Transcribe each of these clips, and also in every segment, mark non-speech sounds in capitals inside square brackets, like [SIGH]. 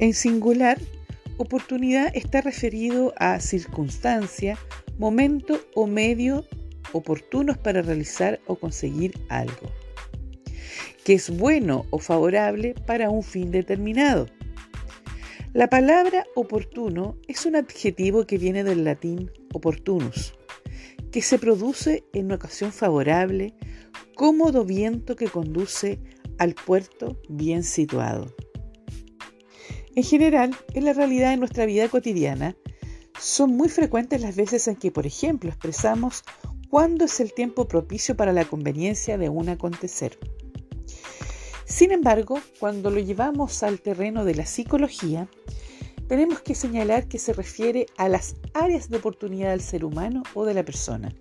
En singular, oportunidad está referido a circunstancia, momento o medio oportunos para realizar o conseguir algo, que es bueno o favorable para un fin determinado. La palabra oportuno es un adjetivo que viene del latín opportunus, que se produce en una ocasión favorable, cómodo viento que conduce al puerto bien situado. En general, en la realidad de nuestra vida cotidiana, son muy frecuentes las veces en que, por ejemplo, expresamos cuándo es el tiempo propicio para la conveniencia de un acontecer. Sin embargo, cuando lo llevamos al terreno de la psicología, tenemos que señalar que se refiere a las áreas de oportunidad del ser humano o de la persona.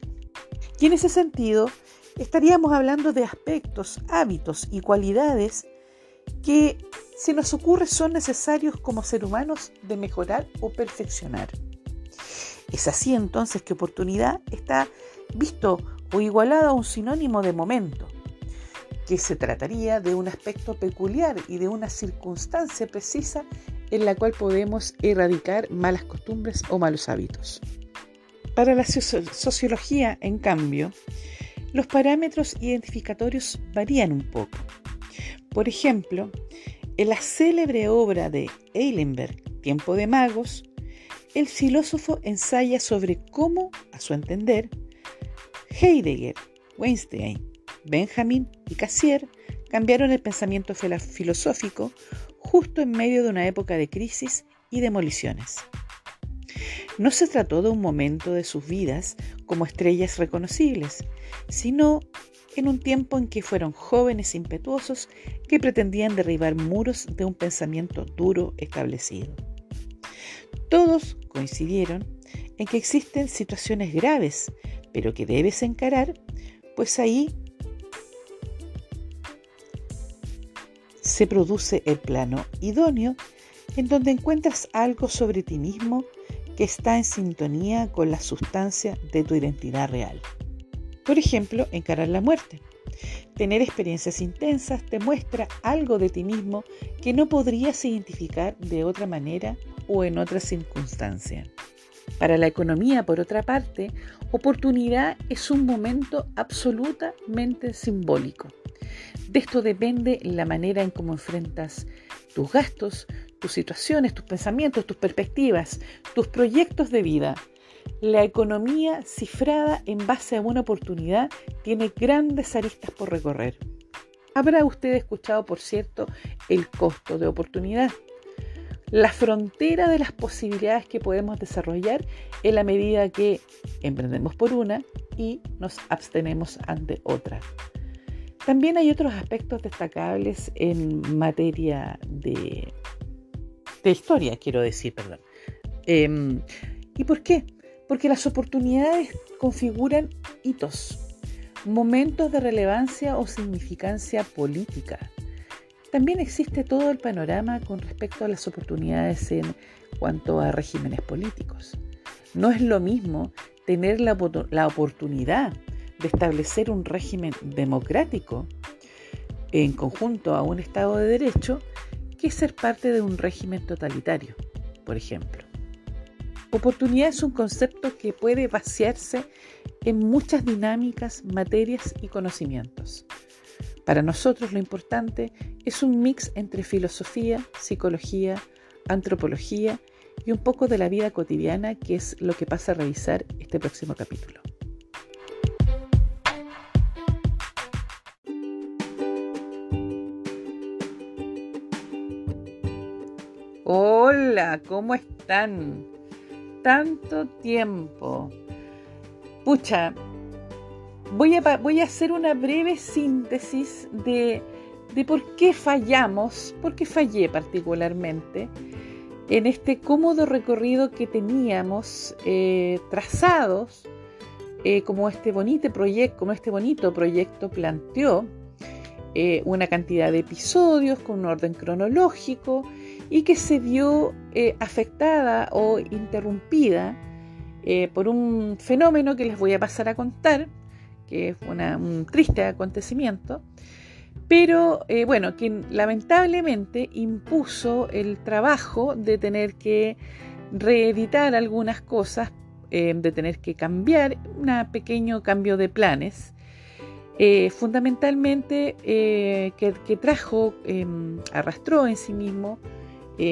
Y en ese sentido, estaríamos hablando de aspectos, hábitos y cualidades que se nos ocurre son necesarios como ser humanos de mejorar o perfeccionar. Es así entonces que oportunidad está visto o igualado a un sinónimo de momento, que se trataría de un aspecto peculiar y de una circunstancia precisa en la cual podemos erradicar malas costumbres o malos hábitos. Para la sociología, en cambio, los parámetros identificatorios varían un poco. Por ejemplo, en la célebre obra de Eilenberg, Tiempo de Magos, el filósofo ensaya sobre cómo, a su entender, Heidegger, Weinstein, Benjamin y Cassier cambiaron el pensamiento filosófico justo en medio de una época de crisis y demoliciones. No se trató de un momento de sus vidas como estrellas reconocibles, sino en un tiempo en que fueron jóvenes impetuosos que pretendían derribar muros de un pensamiento duro establecido. Todos coincidieron en que existen situaciones graves, pero que debes encarar, pues ahí se produce el plano idóneo en donde encuentras algo sobre ti mismo que está en sintonía con la sustancia de tu identidad real. Por ejemplo, encarar la muerte. Tener experiencias intensas te muestra algo de ti mismo que no podrías identificar de otra manera o en otra circunstancia. Para la economía, por otra parte, oportunidad es un momento absolutamente simbólico. De esto depende la manera en cómo enfrentas tus gastos, tus situaciones, tus pensamientos, tus perspectivas, tus proyectos de vida. La economía cifrada en base a una oportunidad tiene grandes aristas por recorrer. Habrá usted escuchado, por cierto, el costo de oportunidad la frontera de las posibilidades que podemos desarrollar en la medida que emprendemos por una y nos abstenemos ante otra. También hay otros aspectos destacables en materia de, de historia, quiero decir, perdón. Em, ¿Y por qué? Porque las oportunidades configuran hitos, momentos de relevancia o significancia política también existe todo el panorama con respecto a las oportunidades en cuanto a regímenes políticos. No es lo mismo tener la, oportunidad de establecer un régimen democrático en conjunto a un Estado de Derecho que ser parte de un régimen totalitario, por ejemplo. Oportunidad es un concepto que puede vaciarse en muchas dinámicas, materias y conocimientos. Para nosotros lo importante es un mix entre filosofía, psicología, antropología y un poco de la vida cotidiana, que es lo que pasa a revisar este próximo capítulo. Hola, ¿cómo están? Tanto tiempo. Pucha, voy a, hacer una breve síntesis de, por qué fallamos, por qué fallé particularmente en este cómodo recorrido que teníamos eh, trazados, eh, como este bonito proyecto, como este bonito proyecto planteó, eh, una cantidad de episodios con un orden cronológico y que se vio afectada o interrumpida por un fenómeno que les voy a pasar a contar, que es un triste acontecimiento, pero eh, bueno, que lamentablemente impuso el trabajo de tener que reeditar algunas cosas, eh, de tener que cambiar, un pequeño cambio de planes, eh, fundamentalmente que, trajo, em, arrastró en sí mismo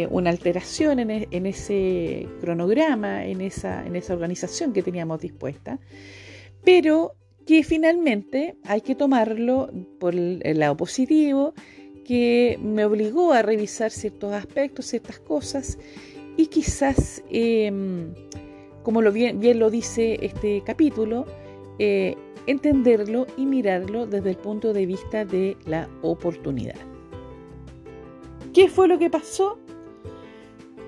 una alteración en, e, en, ese cronograma, en esa, en esa organización que teníamos dispuesta, pero que finalmente hay que tomarlo por el, lado positivo, que me obligó a revisar ciertos aspectos, ciertas cosas, y quizás, em, como bien, lo dice este capítulo, eh, entenderlo y mirarlo desde el punto de vista de la oportunidad. ¿Qué fue lo que pasó?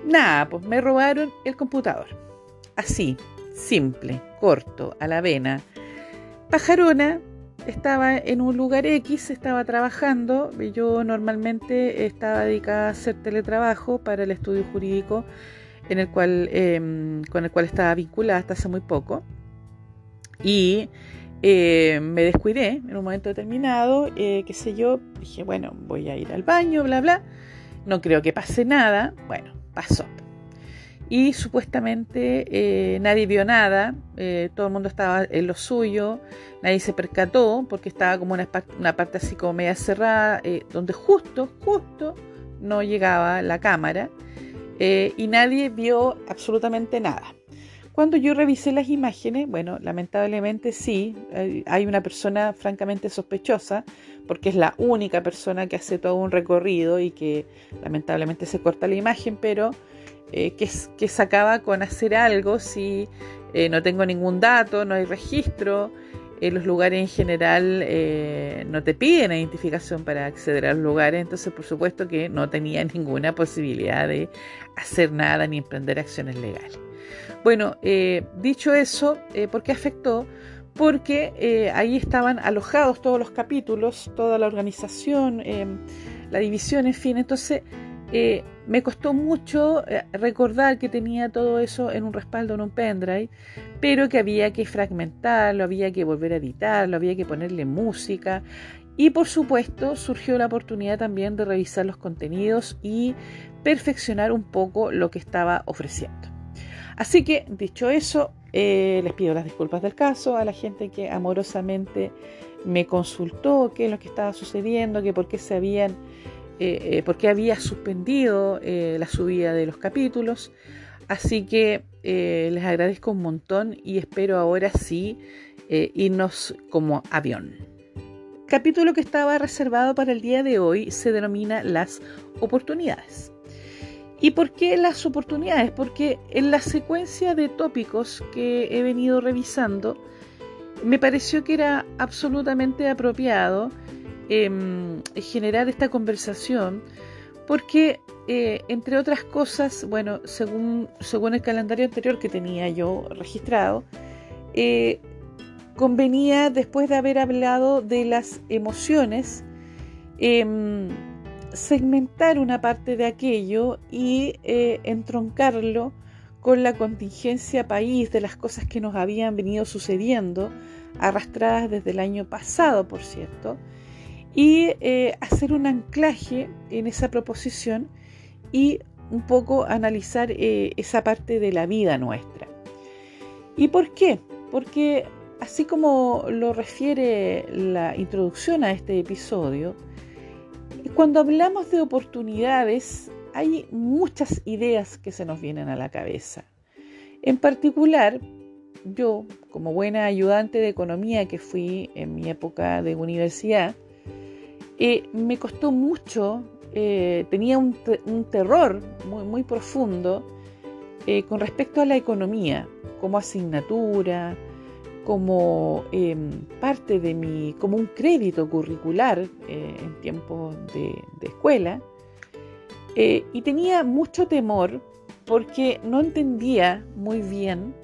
Nada, pues me robaron el computador. Así, simple, corto, a la vena. Pajarona estaba en un lugar X, estaba trabajando. Yo normalmente estaba dedicada a hacer teletrabajo para el estudio jurídico en el cual, em, con el cual estaba vinculada hasta hace muy poco. Y eh, me descuidé en un momento determinado, eh, qué sé yo, dije, bueno, voy a ir al baño, bla, bla. No creo que pase nada. Bueno, pasó y supuestamente eh, nadie vio nada, eh, todo el mundo estaba en lo suyo, nadie se percató porque estaba como una, una parte así como media cerrada, eh, donde justo, justo no llegaba la cámara y nadie vio absolutamente nada. Cuando yo revisé las imágenes, bueno, lamentablemente sí, hay una persona francamente sospechosa, porque es la única persona que hace todo un recorrido y que lamentablemente se corta la imagen, pero eh, que, sacaba con hacer algo si eh, no tengo ningún dato, no hay registro. Los lugares en general eh, no te piden identificación para acceder a los lugares, entonces por supuesto que no tenía ninguna posibilidad de hacer nada ni emprender acciones legales. Bueno, dicho eso, ¿por qué afectó? Porque ahí estaban alojados todos los capítulos, toda la organización, la división, en fin, entonces eh, me costó mucho eh, recordar que tenía todo eso en un respaldo en un pendrive, pero que había que fragmentarlo, había que volver a editarlo, había que ponerle música. Y por supuesto surgió la oportunidad también de revisar los contenidos y perfeccionar un poco lo que estaba ofreciendo. Así que, dicho eso, eh, les pido las disculpas del caso a la gente que amorosamente me consultó qué es lo que estaba sucediendo, que por qué se habían eh, eh, porque había suspendido la subida de los capítulos. Así que les agradezco un montón y espero ahora sí irnos como avión. Capítulo que estaba reservado para el día de hoy se denomina las oportunidades. ¿Y por qué las oportunidades? Porque en la secuencia de tópicos que he venido revisando, me pareció que era absolutamente apropiado Em, generar esta conversación porque, eh, entre otras cosas, bueno, según, según el calendario anterior que tenía yo registrado, eh, convenía, después de haber hablado de las emociones, em, segmentar una parte de aquello y eh, entroncarlo con la contingencia país de las cosas que nos habían venido sucediendo, arrastradas desde el año pasado, por cierto, y eh, hacer un anclaje en esa proposición y un poco analizar eh, esa parte de la vida nuestra. ¿Y por qué? Porque así como lo refiere la introducción a este episodio, cuando hablamos de oportunidades hay muchas ideas que se nos vienen a la cabeza. En particular, yo, como buena ayudante de economía que fui en mi época de universidad, eh, me costó mucho, eh, tenía un, terror muy, muy profundo eh, con respecto a la economía, como asignatura, como em, parte de mi, como un crédito curricular en tiempos de, de escuela. y tenía mucho temor porque no entendía muy bien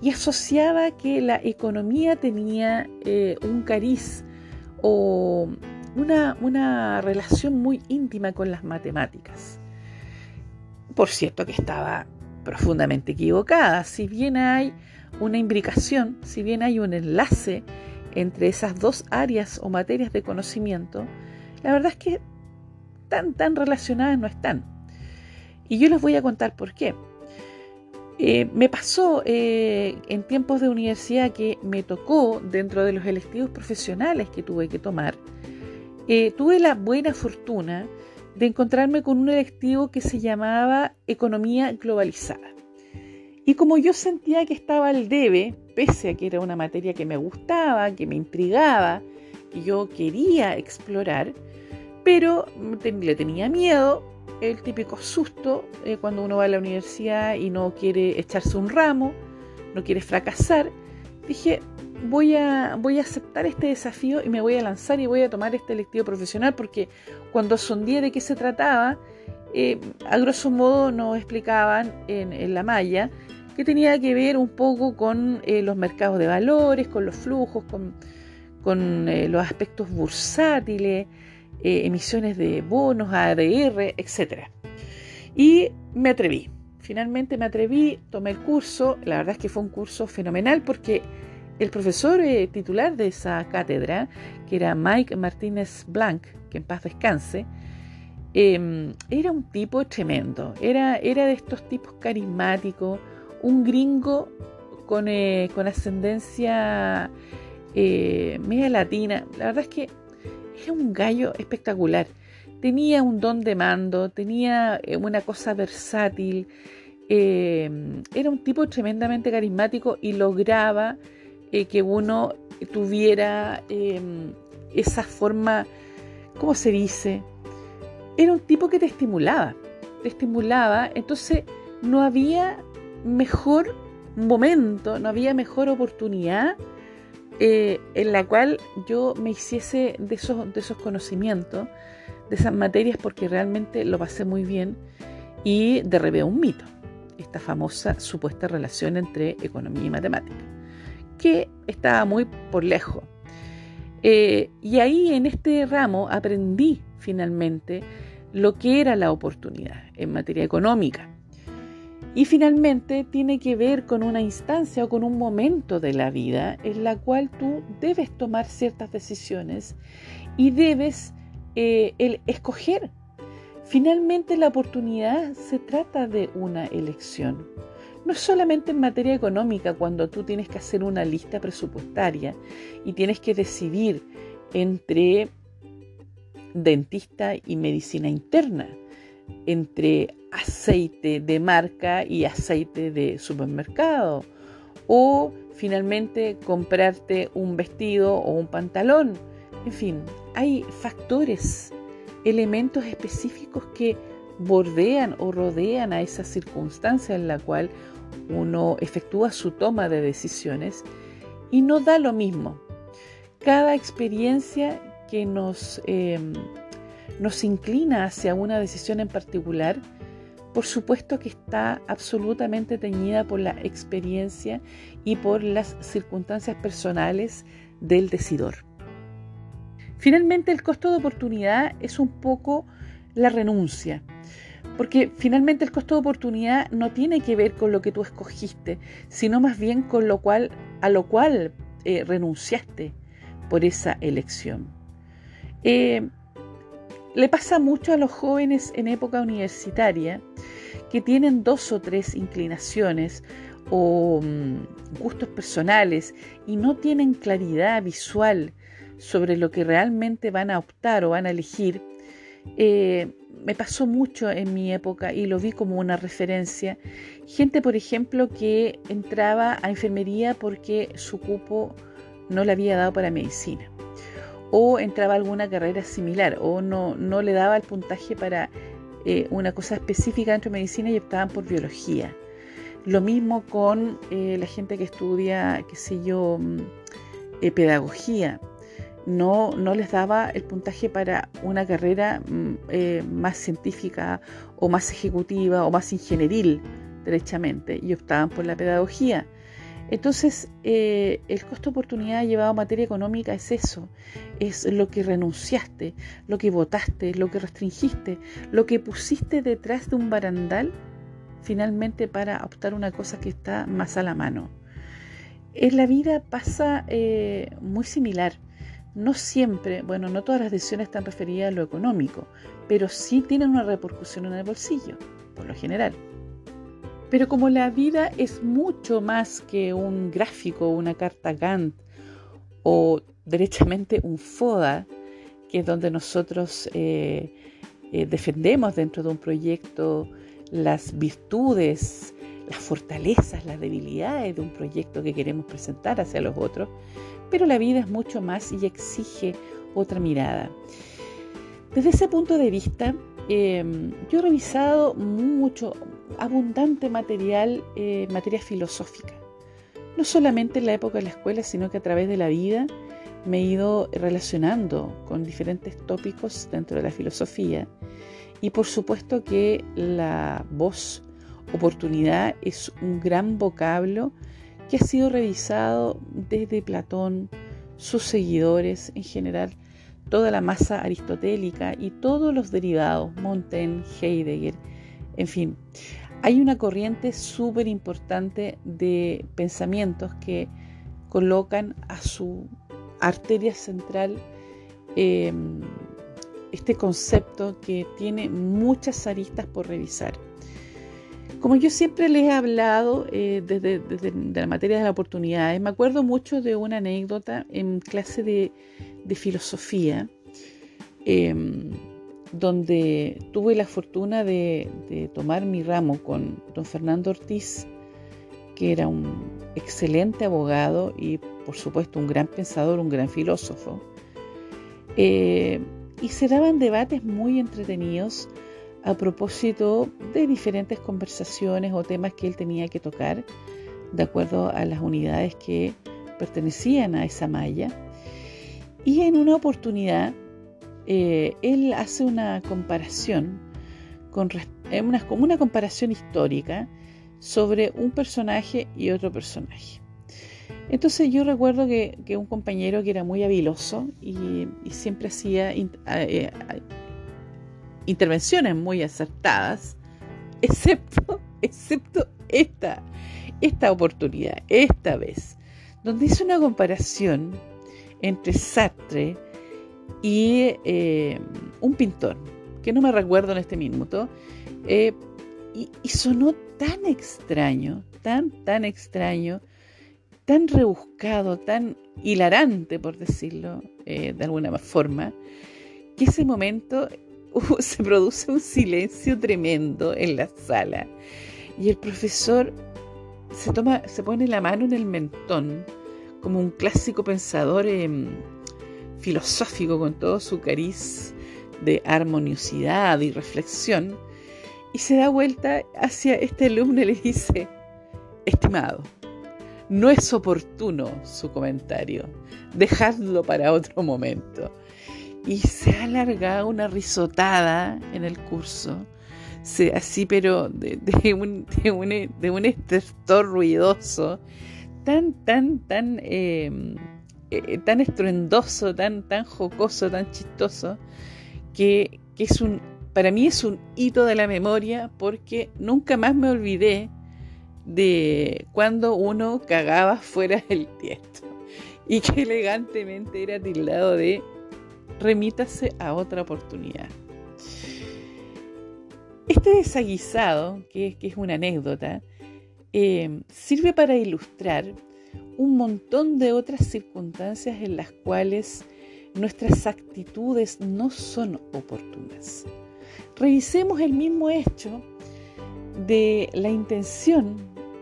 y asociaba que la economía tenía un cariz o una, relación muy íntima con las matemáticas. Por cierto que estaba profundamente equivocada. Si bien hay una imbricación, si bien hay un enlace entre esas dos áreas o materias de conocimiento, la verdad es que tan, tan relacionadas no están. Y yo les voy a contar por qué. Eh, me pasó eh, en tiempos de universidad que me tocó, dentro de los electivos profesionales que tuve que tomar, eh, tuve la buena fortuna de encontrarme con un electivo que se llamaba Economía Globalizada. Y como yo sentía que estaba al debe, pese a que era una materia que me gustaba, que me intrigaba, que yo quería explorar, pero le tenía miedo, el típico susto eh, cuando uno va a la universidad y no quiere echarse un ramo, no quiere fracasar. Dije, voy a, voy a aceptar este desafío y me voy a lanzar y voy a tomar este electivo profesional porque cuando sondé de qué se trataba, eh, a grosso modo nos explicaban en la malla que tenía que ver un poco con eh, los mercados de valores, con los flujos, con, eh, los aspectos bursátiles, emisiones de bonos, ADR, etc. Y me atreví. Finalmente me atreví, tomé el curso. La verdad es que fue un curso fenomenal porque el profesor titular de esa cátedra, que era Mike Martínez Blanc, que en paz descanse, em, era un tipo tremendo. Era, era de estos tipos carismáticos un gringo con, eh, ascendencia eh, media latina. La verdad es que era un gallo espectacular. Tenía un don de mando, tenía eh, una cosa versátil, era un tipo tremendamente carismático y lograba que uno tuviera esa forma, ¿cómo se dice? Era un tipo que te estimulaba, te estimulaba, entonces no había mejor momento, no había mejor oportunidad eh, en la cual yo me hiciese de esos, de esos conocimientos, de esas materias, porque realmente lo pasé muy bien y derribé un mito, esta famosa supuesta relación entre economía y matemática, que estaba muy por lejos. Eh, y ahí en este ramo aprendí finalmente lo que era la oportunidad en materia económica y finalmente tiene que ver con una instancia o con un momento de la vida en la cual tú debes tomar ciertas decisiones y debes eh, el escoger. Finalmente la oportunidad se trata de una elección. No solamente en materia económica, cuando tú tienes que hacer una lista presupuestaria y tienes que decidir entre dentista y medicina interna, entre aceite de marca y aceite de supermercado. O finalmente comprarte un vestido o un pantalón. En fin, hay factores, elementos específicos que bordean o rodean a esa circunstancia en la cual uno efectúa su toma de decisiones y no da lo mismo. Cada experiencia que nos, em, nos inclina hacia una decisión en particular por supuesto que está absolutamente teñida por la experiencia y por las circunstancias personales del decidor. Finalmente, el costo de oportunidad es un poco la renuncia, porque finalmente el costo de oportunidad no tiene que ver con lo que tú escogiste, sino más bien con lo cual, a lo cual eh, renunciaste por esa elección. Eh, le pasa mucho a los jóvenes en época universitaria que tienen dos o tres inclinaciones o mm, gustos personales y no tienen claridad visual sobre lo que realmente van a optar o van a elegir, eh, me pasó mucho en mi época y lo vi como una referencia. Gente, por ejemplo, que entraba a enfermería porque su cupo no le había dado para medicina o entraba a alguna carrera similar o no, no le daba el puntaje para eh, una cosa específica dentro de medicina y optaban por biología. Lo mismo con eh, la gente que estudia, qué sé yo, mm, eh, pedagogía. No, no les daba el puntaje para una carrera mm, más científica o más ejecutiva o más ingenieril, derechamente, y optaban por la pedagogía. Entonces, eh, el costo oportunidad llevado a materia económica es eso, es lo que renunciaste, lo que votaste, lo que restringiste, lo que pusiste detrás de un barandal finalmente para optar una cosa que está más a la mano. En la vida pasa eh, muy similar. no siempre, bueno, no todas las decisiones están referidas a lo económico, pero sí tienen una repercusión en el bolsillo, por lo general. Pero como la vida es mucho más que un gráfico, una carta Gantt o derechamente un FODA, que es donde nosotros eh, eh, defendemos dentro de un proyecto las virtudes, las fortalezas, las debilidades de un proyecto que queremos presentar hacia los otros, pero la vida es mucho más y exige otra mirada. Desde ese punto de vista, em, yo he revisado mucho, abundante material, eh, materia filosófica. No solamente en la época de la escuela, sino que a través de la vida me he ido relacionando con diferentes tópicos dentro de la filosofía. Y por supuesto que la voz oportunidad es un gran vocablo que ha sido revisado desde Platón, sus seguidores en general, toda la masa aristotélica y todos los derivados, Montaigne, Heidegger, en fin. Hay una corriente súper importante de pensamientos que colocan a su arteria central em, este concepto que tiene muchas aristas por revisar. Como yo siempre les he hablado eh, desde, la materia de las oportunidades, me acuerdo mucho de una anécdota en clase de, filosofía, em, donde tuve la fortuna de, tomar mi ramo con don Fernando Ortiz, que era un excelente abogado y por supuesto un gran pensador, un gran filósofo. Eh, y se daban debates muy entretenidos a propósito de diferentes conversaciones o temas que él tenía que tocar de acuerdo a las unidades que pertenecían a esa malla. Y en una oportunidad, eh, él hace una comparación, con, eh, una, como una comparación histórica sobre un personaje y otro personaje. Entonces yo recuerdo que, un compañero que era muy habiloso y, siempre hacía eh, intervenciones muy acertadas, [LAUGHS] excepto, excepto esta, esta oportunidad, esta vez, donde hizo una comparación entre Sartre y eh, un pintor, que no me recuerdo en este minuto, eh, y, sonó tan extraño, tan, tan extraño, tan rebuscado, tan hilarante, por decirlo eh, de alguna forma, que ese momento [LAUGHS] se produce un silencio tremendo en la sala. Y el profesor se, toma, se pone la mano en el mentón como un clásico pensador filosófico con todo su cariz de armoniosidad y reflexión y se da vuelta hacia este alumno y le dice, estimado, no es oportuno su comentario, dejadlo para otro momento y se ha alargado una risotada en el curso, así pero de, un, de, un, estertor ruidoso, tan, tan, tan, em, eh, tan estruendoso, tan, tan jocoso, tan chistoso, que, que es un, para mí es un hito de la memoria porque nunca más me olvidé de cuando uno cagaba fuera del tiesto [LAUGHS] y que elegantemente era tildado de remítase a otra oportunidad. Este desaguisado, que, es una anécdota, eh, sirve para ilustrar un montón de otras circunstancias en las cuales nuestras actitudes no son oportunas. Revisemos el mismo hecho de la intención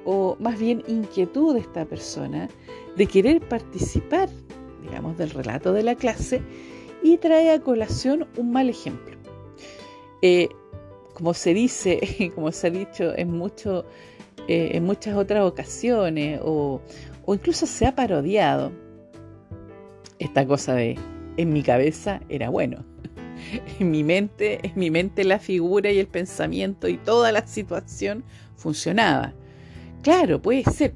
o más bien inquietud de esta persona de querer participar, digamos, del relato de la clase y trae a colación un mal ejemplo. Eh, como se dice, [LAUGHS] como se ha dicho en, mucho, eh, en muchas otras ocasiones, o, incluso se ha parodiado, esta cosa de en mi cabeza era bueno. [LAUGHS] En mi mente, en mi mente la figura y el pensamiento y toda la situación funcionaba. Claro, puede ser.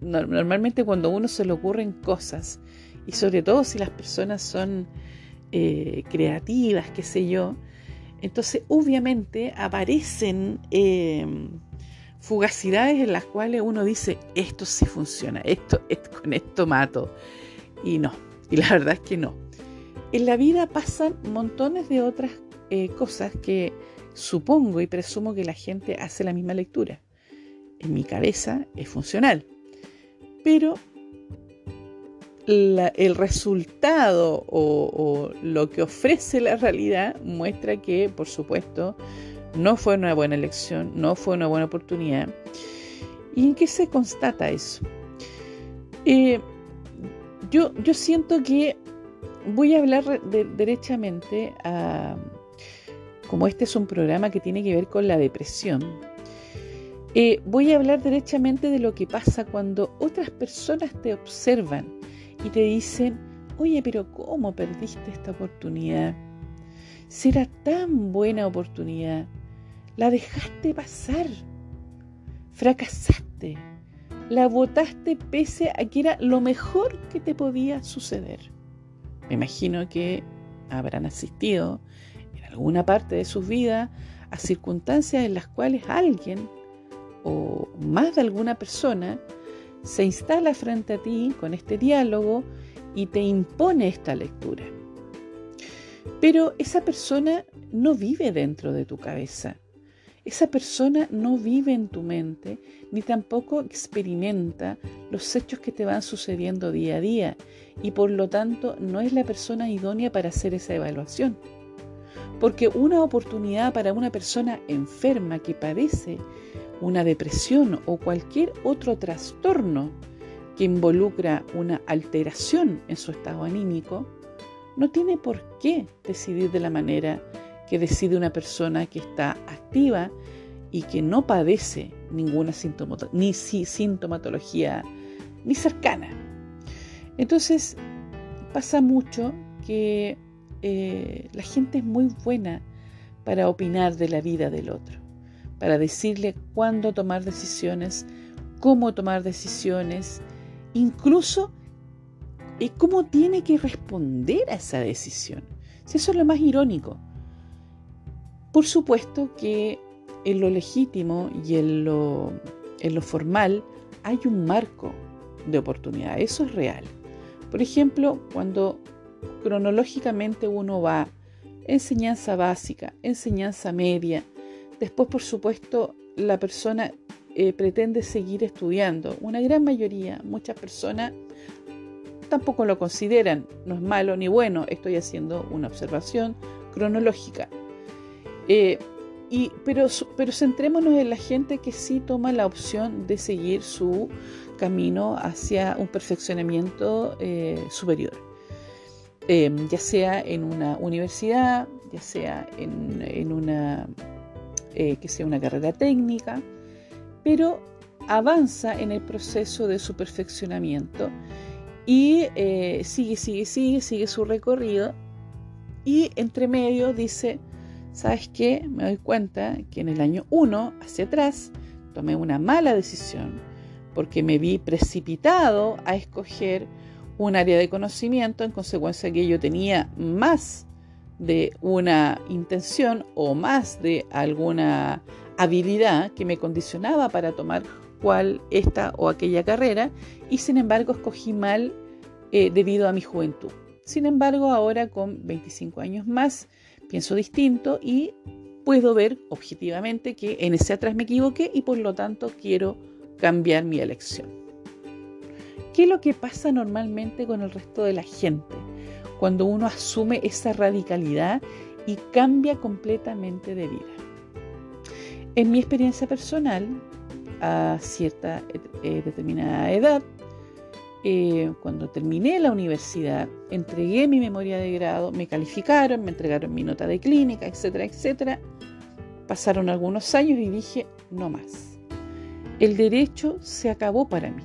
Normalmente cuando uno se le ocurren cosas, y sobre todo si las personas son eh, creativas, qué sé yo. Entonces, obviamente, aparecen em, fugacidades en las cuales uno dice, esto sí funciona, [LAUGHS] esto, con esto mato. Y no, Y la verdad es que no. En la vida pasan montones de otras eh, cosas que supongo y presumo que la gente hace la misma lectura. En mi cabeza es funcional. Pero el resultado o, lo que ofrece la realidad muestra que, por supuesto, no fue una buena elección, no fue una buena oportunidad. ¿Y en qué se constata eso? Eh, yo, yo, siento que voy a hablar derechamente, como este es un programa que tiene que ver con la depresión, eh, voy a hablar derechamente de lo que pasa cuando otras personas te observan y te dicen, oye, pero ¿cómo perdiste esta oportunidad? Será tan buena oportunidad. La dejaste pasar. Fracasaste. La votaste pese a que era lo mejor que te podía suceder. Me imagino que habrán asistido en alguna parte de sus vidas a circunstancias en las cuales alguien o más de alguna persona se instala frente a ti con este diálogo y te impone esta lectura. Pero esa persona no vive dentro de tu cabeza. Esa persona no vive en tu mente ni tampoco experimenta los hechos que te van sucediendo día a día y por lo tanto no es la persona idónea para hacer esa evaluación. Porque una oportunidad para una persona enferma que padece una depresión o cualquier otro trastorno que involucra una alteración en su estado anímico, no tiene por qué decidir de la manera que decide una persona que está activa y que no padece ninguna ni sintomatología ni cercana. Entonces, pasa mucho que eh, la gente es muy buena para opinar de la vida del otro para decirle cuándo tomar decisiones, cómo tomar decisiones, incluso eh, cómo tiene que responder a esa decisión. Si eso es lo más irónico. Por supuesto que en lo legítimo y en lo, formal hay un marco de oportunidad, eso es real. Por ejemplo, cuando cronológicamente uno va enseñanza básica, enseñanza media, Después, por supuesto, la persona eh, pretende seguir estudiando. Una gran mayoría, muchas personas tampoco lo consideran. No es malo ni bueno, estoy haciendo una observación cronológica. Eh, y, pero, pero centrémonos en la gente que sí toma la opción de seguir su camino hacia un perfeccionamiento eh, superior. ya sea en una universidad, ya sea en una eh, que sea una carrera técnica, pero avanza en el proceso de su perfeccionamiento y sigue, sigue, sigue, sigue su recorrido y entre medio dice, ¿sabes qué? Me doy cuenta que en el año 1, hacia atrás, tomé una mala decisión porque me vi precipitado a escoger un área de conocimiento, en consecuencia que yo tenía más de una intención o más de alguna habilidad que me condicionaba para tomar cual esta o aquella carrera y sin embargo escogí mal eh, debido a mi juventud. Sin embargo, ahora con 25 años más pienso distinto y puedo ver objetivamente que en ese atrás me equivoqué y por lo tanto quiero cambiar mi elección. ¿Qué es lo que pasa normalmente con el resto de la gente? cuando uno asume esa radicalidad y cambia completamente de vida. En mi experiencia personal, a cierta eh, determinada edad, eh, cuando terminé la universidad, entregué mi memoria de grado, me calificaron, me entregaron mi nota de clínica, etcétera, etcétera. Pasaron algunos años y dije, no más. El derecho se acabó para mí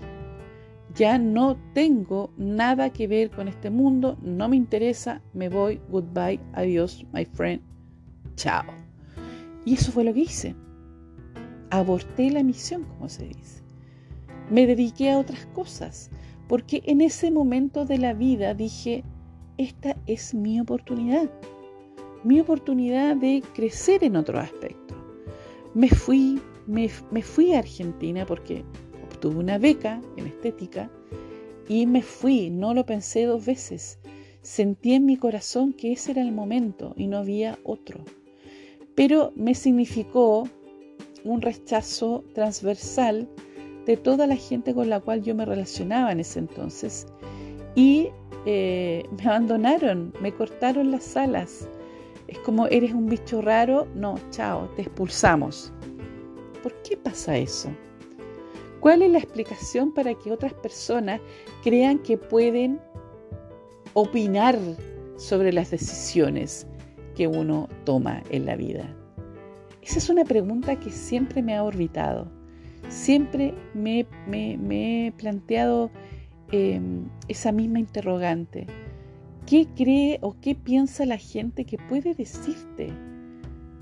ya no tengo nada que ver con este mundo, no me interesa, me voy, goodbye, adiós, my friend, chao. Y eso fue lo que hice. Aborté la misión, como se dice. Me dediqué a otras cosas, porque en ese momento de la vida dije, esta es mi oportunidad, mi oportunidad de crecer en otro aspecto. Me fui, me, me fui a Argentina porque tuve una beca en estética y me fui, no lo pensé dos veces. Sentí en mi corazón que ese era el momento y no había otro. Pero me significó un rechazo transversal de toda la gente con la cual yo me relacionaba en ese entonces. Y eh, me abandonaron, me cortaron las alas. Es como, eres un bicho raro, no, chao, te expulsamos. ¿Por qué pasa eso? ¿Cuál es la explicación para que otras personas crean que pueden opinar sobre las decisiones que uno toma en la vida? Esa es una pregunta que siempre me ha orbitado. Siempre me, he planteado em, esa misma interrogante. ¿Qué cree o qué piensa la gente que puede decirte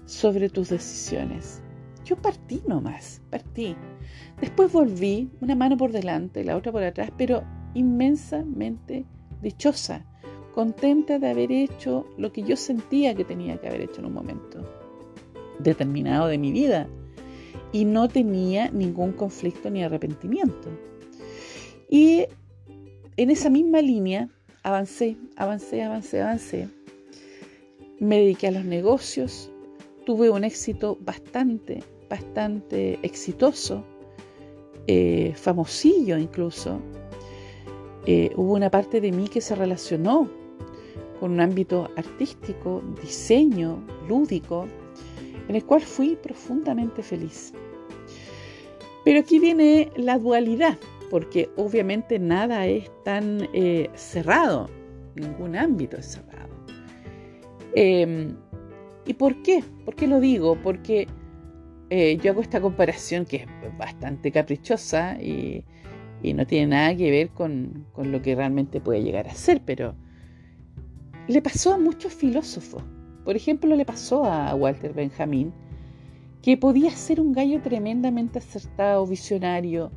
sobre tus decisiones? Yo partí nomás, partí. Después volví, una mano por delante, la otra por atrás, pero inmensamente dichosa, contenta de haber hecho lo que yo sentía que tenía que haber hecho en un momento determinado de mi vida. Y no tenía ningún conflicto ni arrepentimiento. Y en esa misma línea avancé, avancé, avancé, avancé. Me dediqué a los negocios, tuve un éxito bastante, bastante exitoso, eh, famosillo incluso. Eh, hubo una parte de mí que se relacionó con un ámbito artístico, diseño, lúdico, en el cual fui profundamente feliz. Pero aquí viene la dualidad, porque obviamente nada es tan eh, cerrado, ningún ámbito es cerrado. Em, ¿Y por qué? ¿Por qué lo digo? Porque eh, yo hago esta comparación que es bastante caprichosa y, no tiene nada que ver con, lo que realmente puede llegar a ser, pero le pasó a muchos filósofos. Por ejemplo, le pasó a Walter Benjamin, que podía ser un gallo tremendamente acertado, visionario,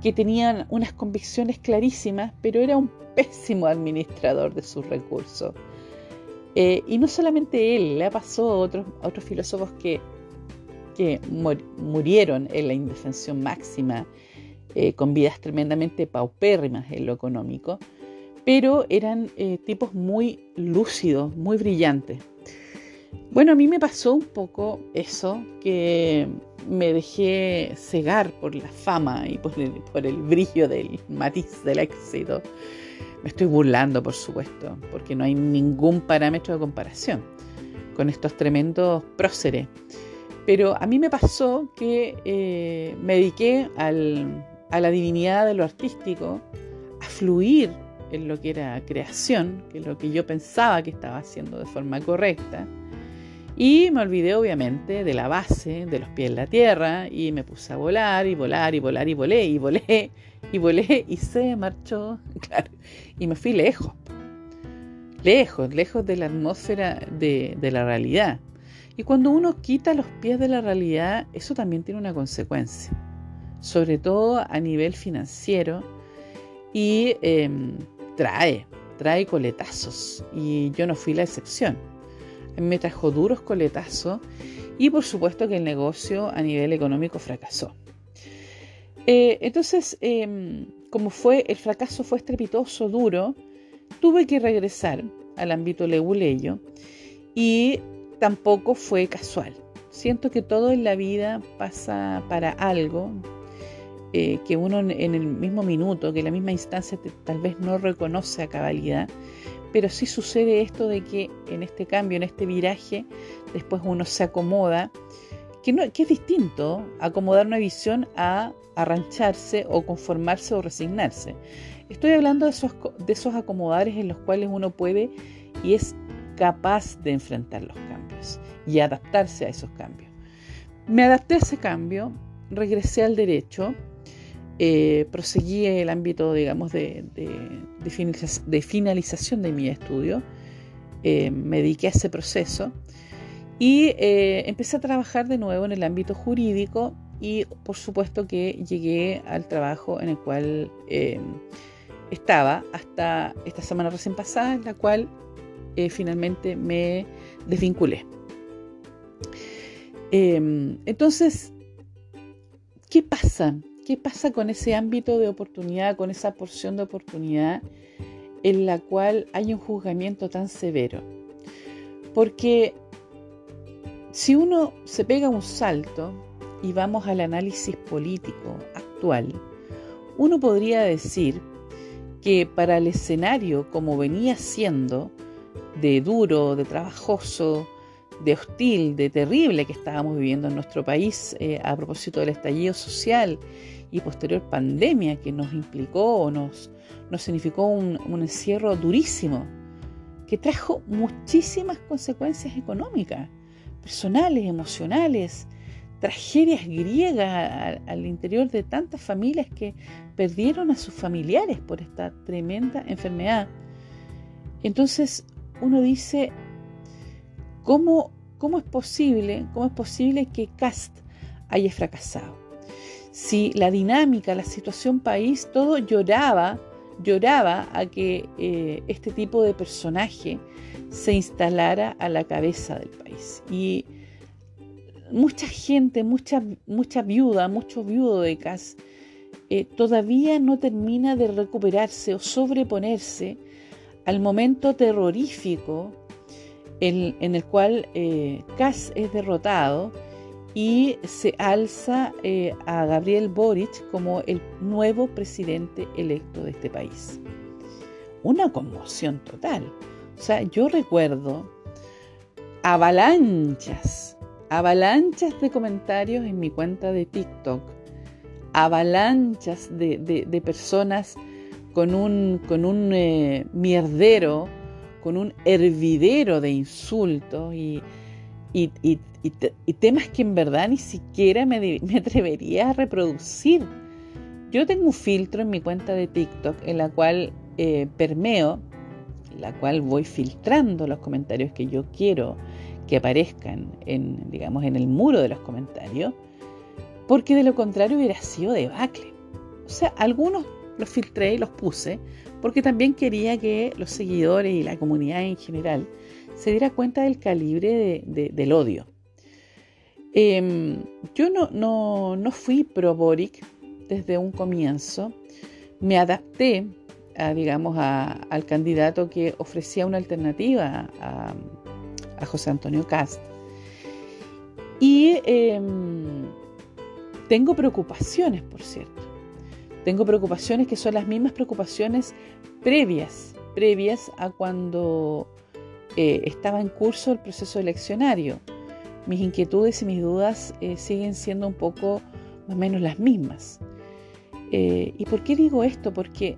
que tenía unas convicciones clarísimas, pero era un pésimo administrador de sus recursos. Eh, y no solamente él, le pasó a otros, otros filósofos que, que murieron en la indefensión máxima, eh, con vidas tremendamente paupérrimas en lo económico, pero eran eh, tipos muy lúcidos, muy brillantes. Bueno, a mí me pasó un poco eso, que me dejé cegar por la fama y por el brillo del matiz del éxito me estoy burlando, por supuesto, porque no hay ningún parámetro de comparación con estos tremendos próceres. Pero a mí me pasó que eh, me dediqué a la divinidad de lo artístico, a fluir en lo que era creación, que es lo que yo pensaba que estaba haciendo de forma correcta. Y me olvidé obviamente de la base, de los pies en la tierra, y me puse a volar y volar y volar y volé y volé [LAUGHS] y volé y se marchó, [LAUGHS] claro, y me fui lejos, lejos, lejos de la atmósfera de, la realidad. Y cuando uno quita los pies de la realidad, eso también tiene una consecuencia, sobre todo a nivel financiero, y em, trae, trae coletazos, y yo no fui la excepción. Me trajo duros coletazos y por supuesto que el negocio a nivel económico fracasó. Eh, entonces, em, como fue, el fracaso fue estrepitoso, duro, tuve que regresar al ámbito leguleyo y tampoco fue casual. Siento que todo en la vida pasa para algo eh, que uno en el mismo minuto, que en la misma instancia tal vez no reconoce a cabalidad, pero sí sucede esto de que en este cambio, en este viraje, después uno se acomoda que, es distinto acomodar una visión a arrancharse o conformarse o resignarse. Estoy hablando de esos, de esos acomodares en los cuales uno puede y es capaz de enfrentar los cambios y adaptarse a esos cambios. Me adapté a ese cambio, regresé al derecho, eh, proseguí el ámbito, digamos, de, finalización de mi estudio, eh, me dediqué a ese proceso y eh, empecé a trabajar de nuevo en el ámbito jurídico y por supuesto que llegué al trabajo en el cual estaba hasta esta semana recién pasada, en la cual finalmente me desvinculé. Em, entonces, ¿qué pasa? Qué pasa con ese ámbito de oportunidad, con esa porción de oportunidad en la cual hay un juzgamiento tan severo. Porque si uno se pega un salto y vamos al análisis político actual, uno podría decir que para el escenario como venía siendo, de duro, de trabajoso, de hostil, de terrible que estábamos viviendo en nuestro país eh, a propósito del estallido social y posterior pandemia que nos implicó o nos, nos significó un, un encierro durísimo, que trajo muchísimas consecuencias económicas, personales, emocionales, tragedias griegas al, interior de tantas familias que perdieron a sus familiares por esta tremenda enfermedad. Entonces uno dice, ¿cómo, cómo es posible, cómo es posible que Cast haya fracasado? Si la dinámica, la situación país, todo lloraba, lloraba a que eh, este tipo de personaje se instalara a la cabeza del país. Y mucha gente, mucha, mucha viuda, mucho viudo de Cas, eh, todavía no termina de recuperarse o sobreponerse al momento terrorífico en, el cual eh, Cas es derrotado y se alza eh, a Gabriel Boric como el nuevo presidente electo de este país. Una conmoción total. O sea, yo recuerdo avalanchas avalanchas de comentarios en mi cuenta de TikTok, avalanchas de, personas con un, con un eh, mierdero, con un hervidero de insultos y, temas que en verdad ni siquiera [LAUGHS] me, atrevería a reproducir. Yo tengo un filtro en mi cuenta de TikTok en la cual eh, permeo, la cual voy filtrando los comentarios que yo quiero que aparezcan en, digamos, en el muro de los comentarios, porque de lo contrario hubiera sido debacle. O sea, algunos los filtré y los puse, porque también quería que los seguidores y la comunidad en general se diera cuenta del calibre del odio. Em, yo no, no, no, fui pro Boric desde un comienzo, me adapté a, digamos, al candidato que ofrecía una alternativa a, a José Antonio Cast. Y em, tengo preocupaciones, por cierto. Tengo preocupaciones que son las mismas preocupaciones previas, previas a cuando eh, estaba en curso el proceso eleccionario. Mis inquietudes y mis dudas eh, siguen siendo un poco más o menos las mismas. Eh, ¿Y por qué digo esto? Porque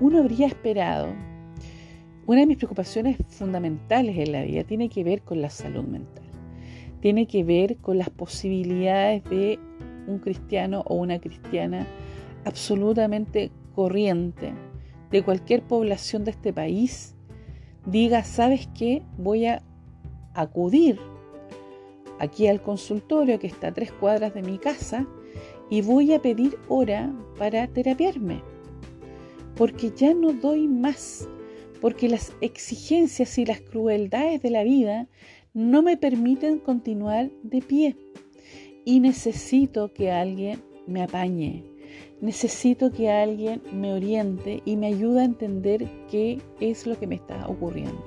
uno habría esperado una de mis preocupaciones fundamentales en la vida tiene que ver con la salud mental. Tiene que ver con las posibilidades de un cristiano o una cristiana absolutamente corriente de cualquier población de este país diga, ¿sabes qué? Voy a acudir aquí al consultorio que está a tres cuadras de mi casa y voy a pedir hora para terapiarme, porque ya no doy más porque las exigencias y las crueldades de la vida no me permiten continuar de pie. Y necesito que alguien me apañe, necesito que alguien me oriente y me ayude a entender qué es lo que me está ocurriendo.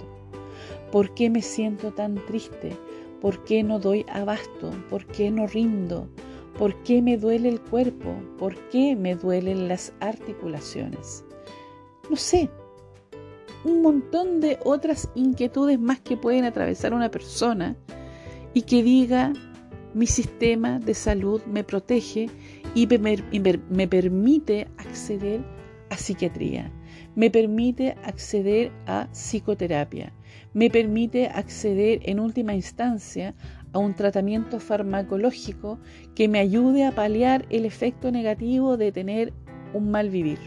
¿Por qué me siento tan triste? ¿Por qué no doy abasto? ¿Por qué no rindo? ¿Por qué me duele el cuerpo? ¿Por qué me duelen las articulaciones? No sé, un montón de otras inquietudes más que pueden atravesar una persona y que diga, mi sistema de salud me protege y me, permite acceder a psiquiatría, me permite acceder a psicoterapia, me permite acceder en última instancia a un tratamiento farmacológico que me ayude a paliar el efecto negativo de tener un mal vivir.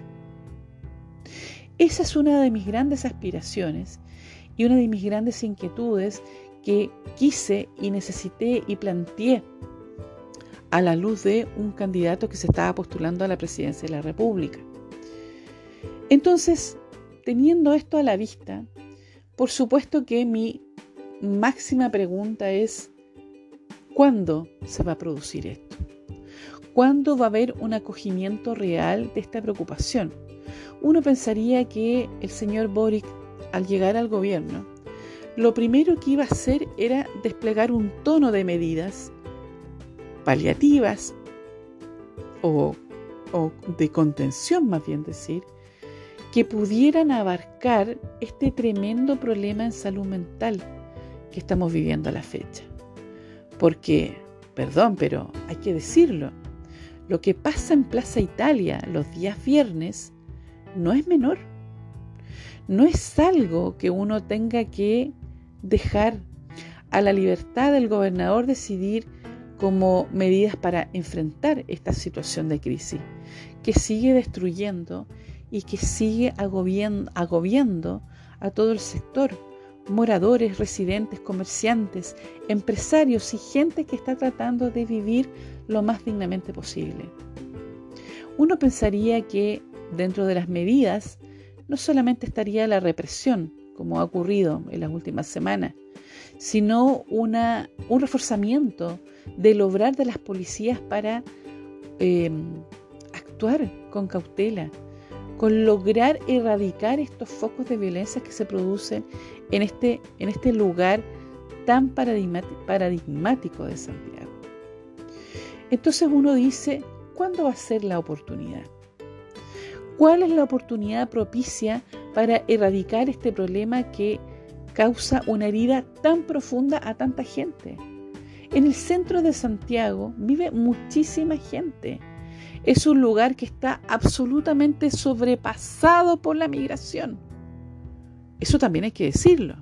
Esa es una de mis grandes aspiraciones y una de mis grandes inquietudes que quise y necesité y planteé a la luz de un candidato que se estaba postulando a la presidencia de la República. Entonces, teniendo esto a la vista, por supuesto que mi máxima pregunta es, ¿cuándo se va a producir esto? ¿Cuándo va a haber un acogimiento real de esta preocupación? Uno pensaría que el señor Boric, al llegar al gobierno, lo primero que iba a hacer era desplegar un tono de medidas paliativas o, o de contención, más bien decir, que pudieran abarcar este tremendo problema en salud mental que estamos viviendo a la fecha. Porque, perdón, pero hay que decirlo, lo que pasa en Plaza Italia los días viernes no es menor. No es algo que uno tenga que dejar a la libertad del gobernador decidir como medidas para enfrentar esta situación de crisis que sigue destruyendo y que sigue agobiando, a todo el sector, moradores, residentes, comerciantes, empresarios y gente que está tratando de vivir lo más dignamente posible. Uno pensaría que dentro de las medidas no solamente estaría la represión, como ha ocurrido en las últimas semanas, sino un reforzamiento del obrar de las policías para eh, actuar con cautela, con lograr erradicar estos focos de violencia que se producen en este, en este lugar tan paradigmático de Santiago. Entonces uno dice, ¿cuándo va a ser la oportunidad? ¿Cuál es la oportunidad propicia para erradicar este problema que causa una herida tan profunda a tanta gente? En el centro de Santiago vive muchísima gente es un lugar que está absolutamente sobrepasado por la migración. Eso también hay que decirlo.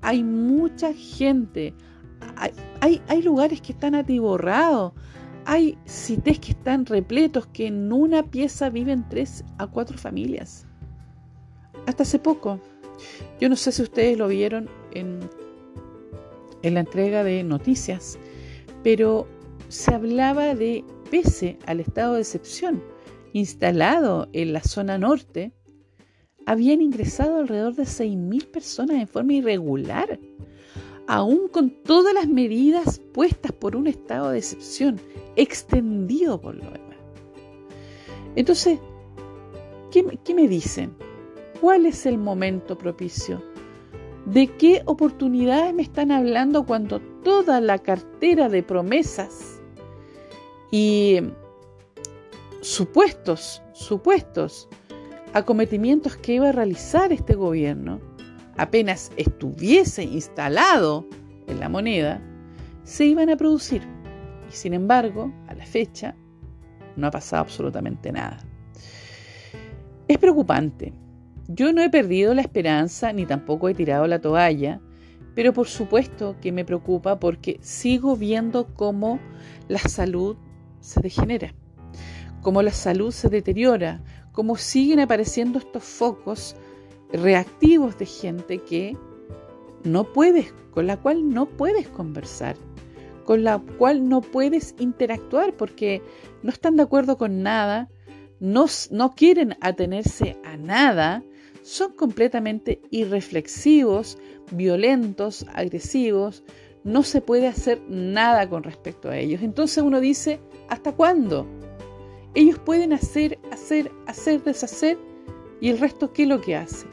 Hay mucha gente, hay, hay, lugares que están atiborrados, hay cités que están repletos, que en una pieza viven tres a cuatro familias. Hasta hace poco, yo no sé si ustedes lo vieron en, en la entrega de noticias, pero se hablaba de pese al estado de excepción instalado en la zona norte, habían ingresado alrededor de 6.000 personas en forma irregular, aún con todas las medidas puestas por un estado de excepción extendido por lo demás. Entonces, ¿qué, ¿qué me dicen? ¿Cuál es el momento propicio? ¿De qué oportunidades me están hablando cuando toda la cartera de promesas y supuestos, supuestos acometimientos que iba a realizar este gobierno, apenas estuviese instalado en la moneda, se iban a producir. Y sin embargo, a la fecha, no ha pasado absolutamente nada. Es preocupante. Yo no he perdido la esperanza ni tampoco he tirado la toalla, pero por supuesto que me preocupa porque sigo viendo cómo la salud se degenera, como la salud se deteriora, como siguen apareciendo estos focos reactivos de gente que no puedes, con la cual no puedes conversar, con la cual no puedes interactuar porque no están de acuerdo con nada, no, no quieren atenerse a nada, son completamente irreflexivos, violentos, agresivos, no se puede hacer nada con respecto a ellos. Entonces uno dice, ¿hasta cuándo? Ellos pueden hacer, hacer, hacer, deshacer y el resto ¿qué es lo que hace?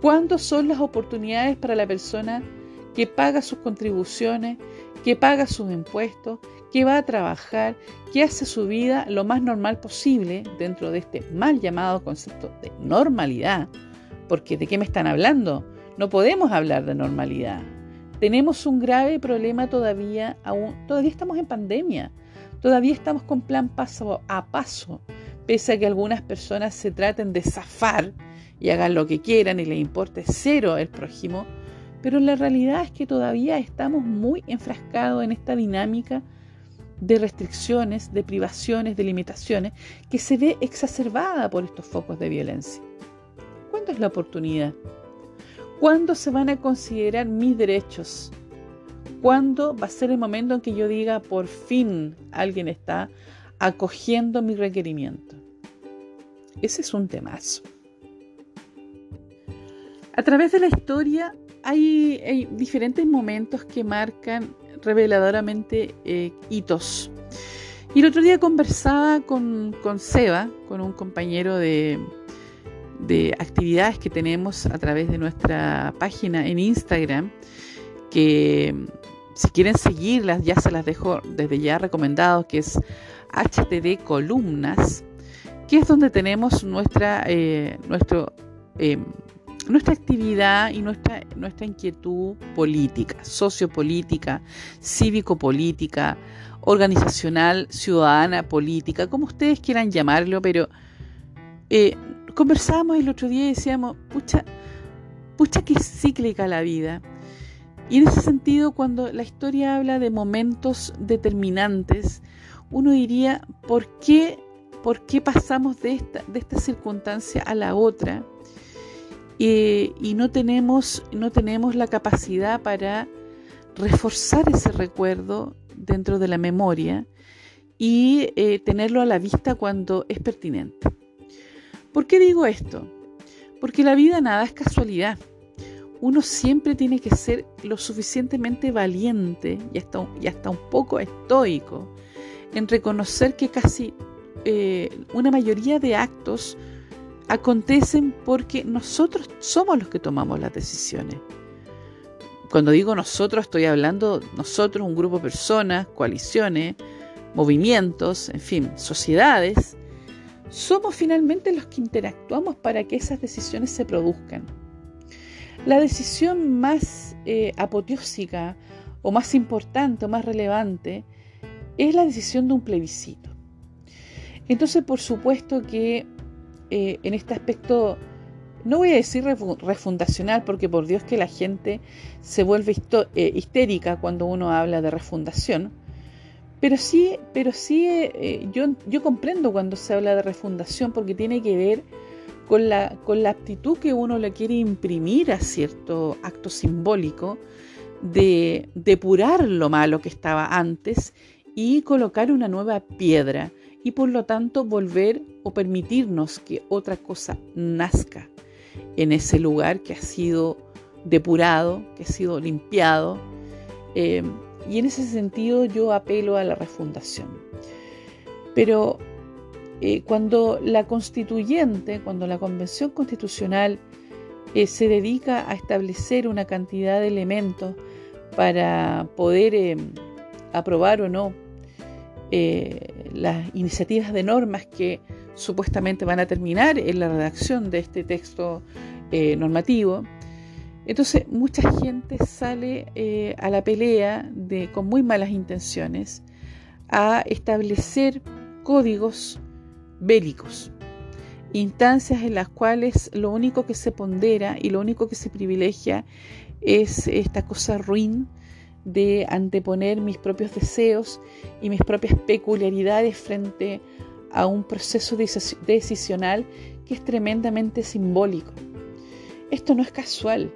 ¿Cuándo son las oportunidades para la persona que paga sus contribuciones, que paga sus impuestos, que va a trabajar, que hace su vida lo más normal posible dentro de este mal llamado concepto de normalidad? Porque ¿de qué me están hablando? No podemos hablar de normalidad. Tenemos un grave problema todavía, aún, todavía estamos en pandemia, todavía estamos con plan paso a paso, pese a que algunas personas se traten de zafar y hagan lo que quieran y les importe cero el prójimo, pero la realidad es que todavía estamos muy enfrascados en esta dinámica de restricciones, de privaciones, de limitaciones, que se ve exacerbada por estos focos de violencia. ¿Cuándo es la oportunidad? ¿Cuándo se van a considerar mis derechos? ¿Cuándo va a ser el momento en que yo diga, por fin alguien está acogiendo mi requerimiento? Ese es un temazo. A través de la historia hay, diferentes momentos que marcan reveladoramente eh, hitos. Y el otro día conversaba con, con Seba, con un compañero de, de actividades que tenemos a través de nuestra página en Instagram, que si quieren seguirlas, ya se las dejo desde ya recomendado, que es HTD Columnas, que es donde tenemos nuestra, eh, em, nuestra actividad y nuestra, nuestra inquietud política, sociopolítica, cívico-política, organizacional, ciudadana, política, como ustedes quieran llamarlo, pero eh, conversábamos el otro día y decíamos, pucha, pucha que cíclica la vida. Y en ese sentido, cuando la historia habla de momentos determinantes, uno diría, ¿por qué, por qué pasamos de esta, de esta circunstancia a la otra? y no tenemos, no tenemos la capacidad para reforzar ese recuerdo dentro de la memoria y eh, tenerlo a la vista cuando es pertinente. ¿Por qué digo esto? Porque la vida nada es casualidad. Uno siempre tiene que ser lo suficientemente valiente y hasta, un poco estoico en reconocer que casi eh, una mayoría de actos acontecen porque nosotros somos los que tomamos las decisiones. Cuando digo nosotros, estoy hablando nosotros, un grupo de personas, coaliciones, movimientos, en fin, sociedades somos finalmente los que interactuamos para que esas decisiones se produzcan. La decisión más eh, apoteósica o más importante o más relevante es la decisión de un plebiscito. Entonces, por supuesto que eh, en este aspecto, no voy a decir refundacional, porque por Dios que la gente se vuelve eh, histérica cuando uno habla de refundación, pero sí, pero sí eh, yo, yo comprendo cuando se habla de refundación porque tiene que ver con la, con la actitud que uno le quiere imprimir a cierto acto simbólico de depurar lo malo que estaba antes y colocar una nueva piedra y por lo tanto volver o permitirnos que otra cosa nazca en ese lugar que ha sido depurado, que ha sido limpiado. Eh, y en ese sentido yo apelo a la refundación. Pero eh, cuando la constituyente, cuando la convención constitucional eh, se dedica a establecer una cantidad de elementos para poder eh, aprobar o no las iniciativas de normas que supuestamente van a terminar en la redacción de este texto normativo, entonces mucha gente sale eh, a la pelea de, con muy malas intenciones a establecer códigos bélicos, instancias en las cuales lo único que se pondera y lo único que se privilegia es esta cosa ruin de anteponer mis propios deseos y mis propias peculiaridades frente a un proceso decisional que es tremendamente simbólico. Esto no es casual.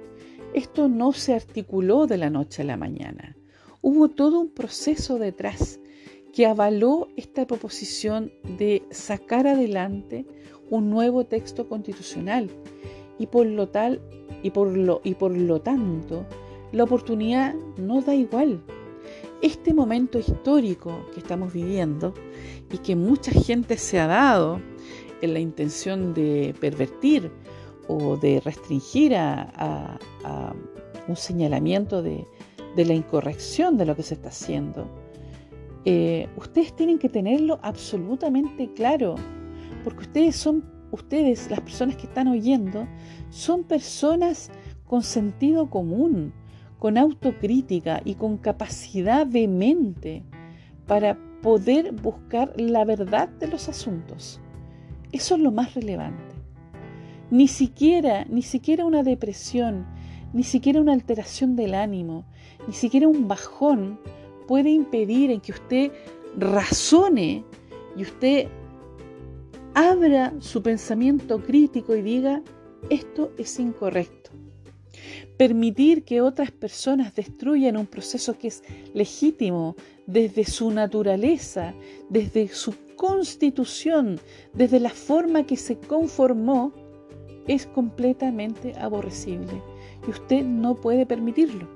Esto no se articuló de la noche a la mañana. Hubo todo un proceso detrás que avaló esta proposición de sacar adelante un nuevo texto constitucional y por lo tal y por lo y por lo tanto la oportunidad no da igual. Este momento histórico que estamos viviendo y que mucha gente se ha dado en la intención de pervertir o de restringir a, un señalamiento de, la incorrección de lo que se está haciendo. Eh, ustedes tienen que tenerlo absolutamente claro, porque ustedes son, ustedes, las personas que están oyendo, son personas con sentido común, con autocrítica y con capacidad de mente para poder buscar la verdad de los asuntos. Eso es lo más relevante. Ni siquiera, ni siquiera una depresión, ni siquiera una alteración del ánimo, ni siquiera un bajón puede impedir en que usted razone y usted abra su pensamiento crítico y diga, esto es incorrecto. Permitir que otras personas destruyan un proceso que es legítimo desde su naturaleza, desde su constitución, desde la forma que se conformó, es completamente aborrecible y usted no puede permitirlo.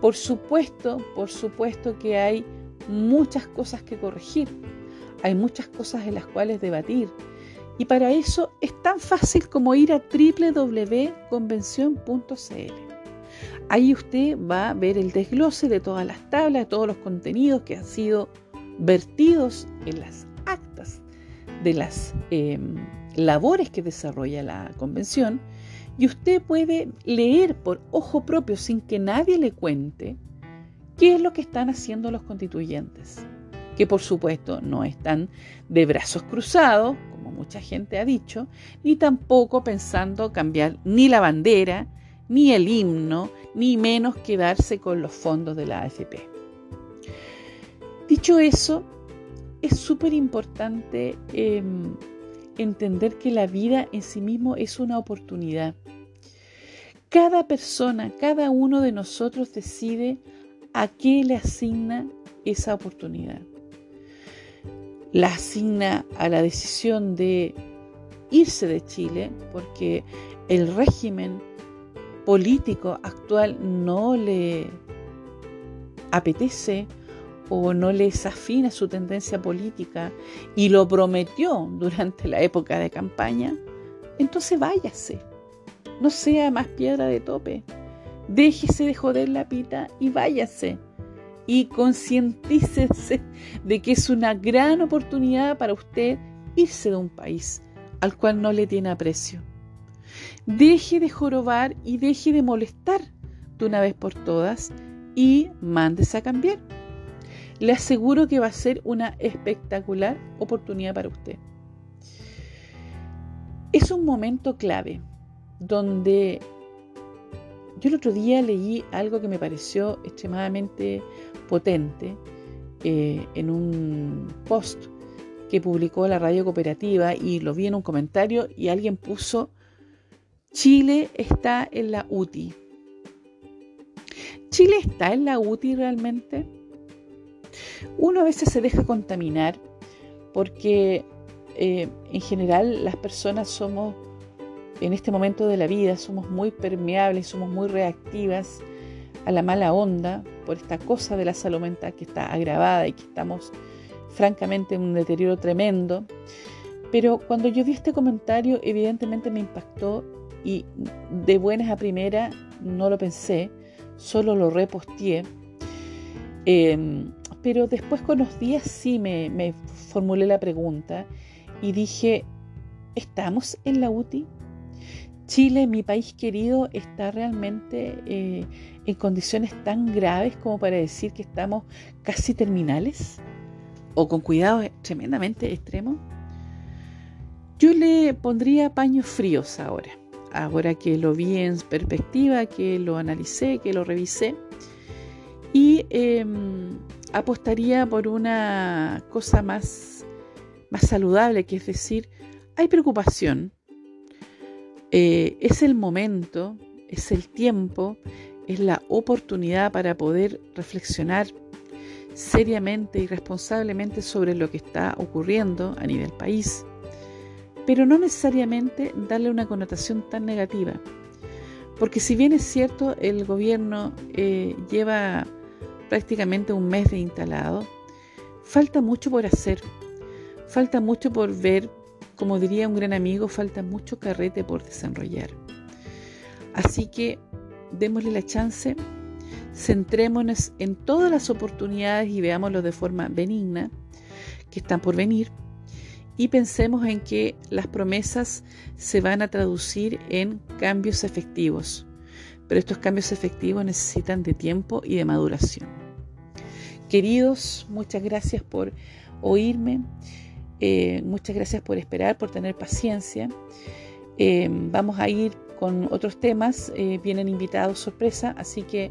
Por supuesto, por supuesto que hay muchas cosas que corregir, hay muchas cosas en las cuales debatir. Y para eso es tan fácil como ir a www.convención.cl. Ahí usted va a ver el desglose de todas las tablas, de todos los contenidos que han sido vertidos en las actas de las em, labores que desarrolla la convención y usted puede leer por ojo propio sin que nadie le cuente qué es lo que están haciendo los constituyentes, que por supuesto no están de brazos cruzados, como mucha gente ha dicho, ni tampoco pensando cambiar ni la bandera, ni el himno, ni menos quedarse con los fondos de la AFP. Dicho eso, es súper importante em, entender que la vida en sí mismo es una oportunidad. Cada persona, cada uno de nosotros decide a qué le asigna esa oportunidad. La asigna a la decisión de irse de Chile porque el régimen político actual no le apetece o no le desafina su tendencia política y lo prometió durante la época de campaña, entonces váyase. No sea más piedra de tope. Déjese de joder la pita y váyase. Y concientícese de que es una gran oportunidad para usted irse de un país al cual no le tiene aprecio. Deje de jorobar y deje de molestar de una vez por todas y mándese a cambiar. Le aseguro que va a ser una espectacular oportunidad para usted. Es un momento clave donde yo el otro día leí algo que me pareció extremadamente potente eh, en un post que publicó la radio cooperativa y lo vi en un comentario y alguien puso, Chile está en la UTI. ¿Chile está en la UTI realmente? Uno a veces se deja contaminar porque eh, en general las personas somos, en este momento de la vida, somos muy permeables, somos muy reactivas a la mala onda por esta cosa de la salud mental que está agravada y que estamos francamente en un deterioro tremendo. Pero cuando yo vi este comentario, evidentemente me impactó y de buenas a primera no lo pensé, solo lo reposteé. Em, pero después con los días sí me, formulé la pregunta y dije, ¿estamos en la UTI? Chile, mi país querido, está realmente eh, en condiciones tan graves como para decir que estamos casi terminales o con cuidados tremendamente extremos. Yo le pondría paños fríos ahora, ahora que lo vi en perspectiva, que lo analicé, que lo revisé. Y em, apostaría por una cosa más, más saludable, que es decir, hay preocupación, eh, es el momento, es el tiempo, es la oportunidad para poder reflexionar seriamente y responsablemente sobre lo que está ocurriendo a nivel país, pero no necesariamente darle una connotación tan negativa. Porque si bien es cierto, el gobierno eh, lleva prácticamente un mes de instalado, falta mucho por hacer, falta mucho por ver, como diría un gran amigo, falta mucho carrete por desarrollar. Así que démosle la chance, centrémonos en todas las oportunidades y veámoslo de forma benigna que están por venir y pensemos en que las promesas se van a traducir en cambios efectivos pero estos cambios efectivos necesitan de tiempo y de maduración. Queridos, muchas gracias por oírme, eh, muchas gracias por esperar, por tener paciencia. Eh, vamos a ir con otros temas, eh, vienen invitados sorpresa, así que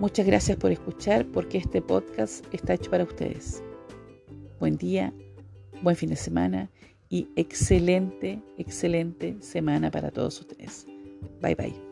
muchas gracias por escuchar porque este podcast está hecho para ustedes. Buen día, buen fin de semana y excelente, excelente semana para todos ustedes. Bye bye.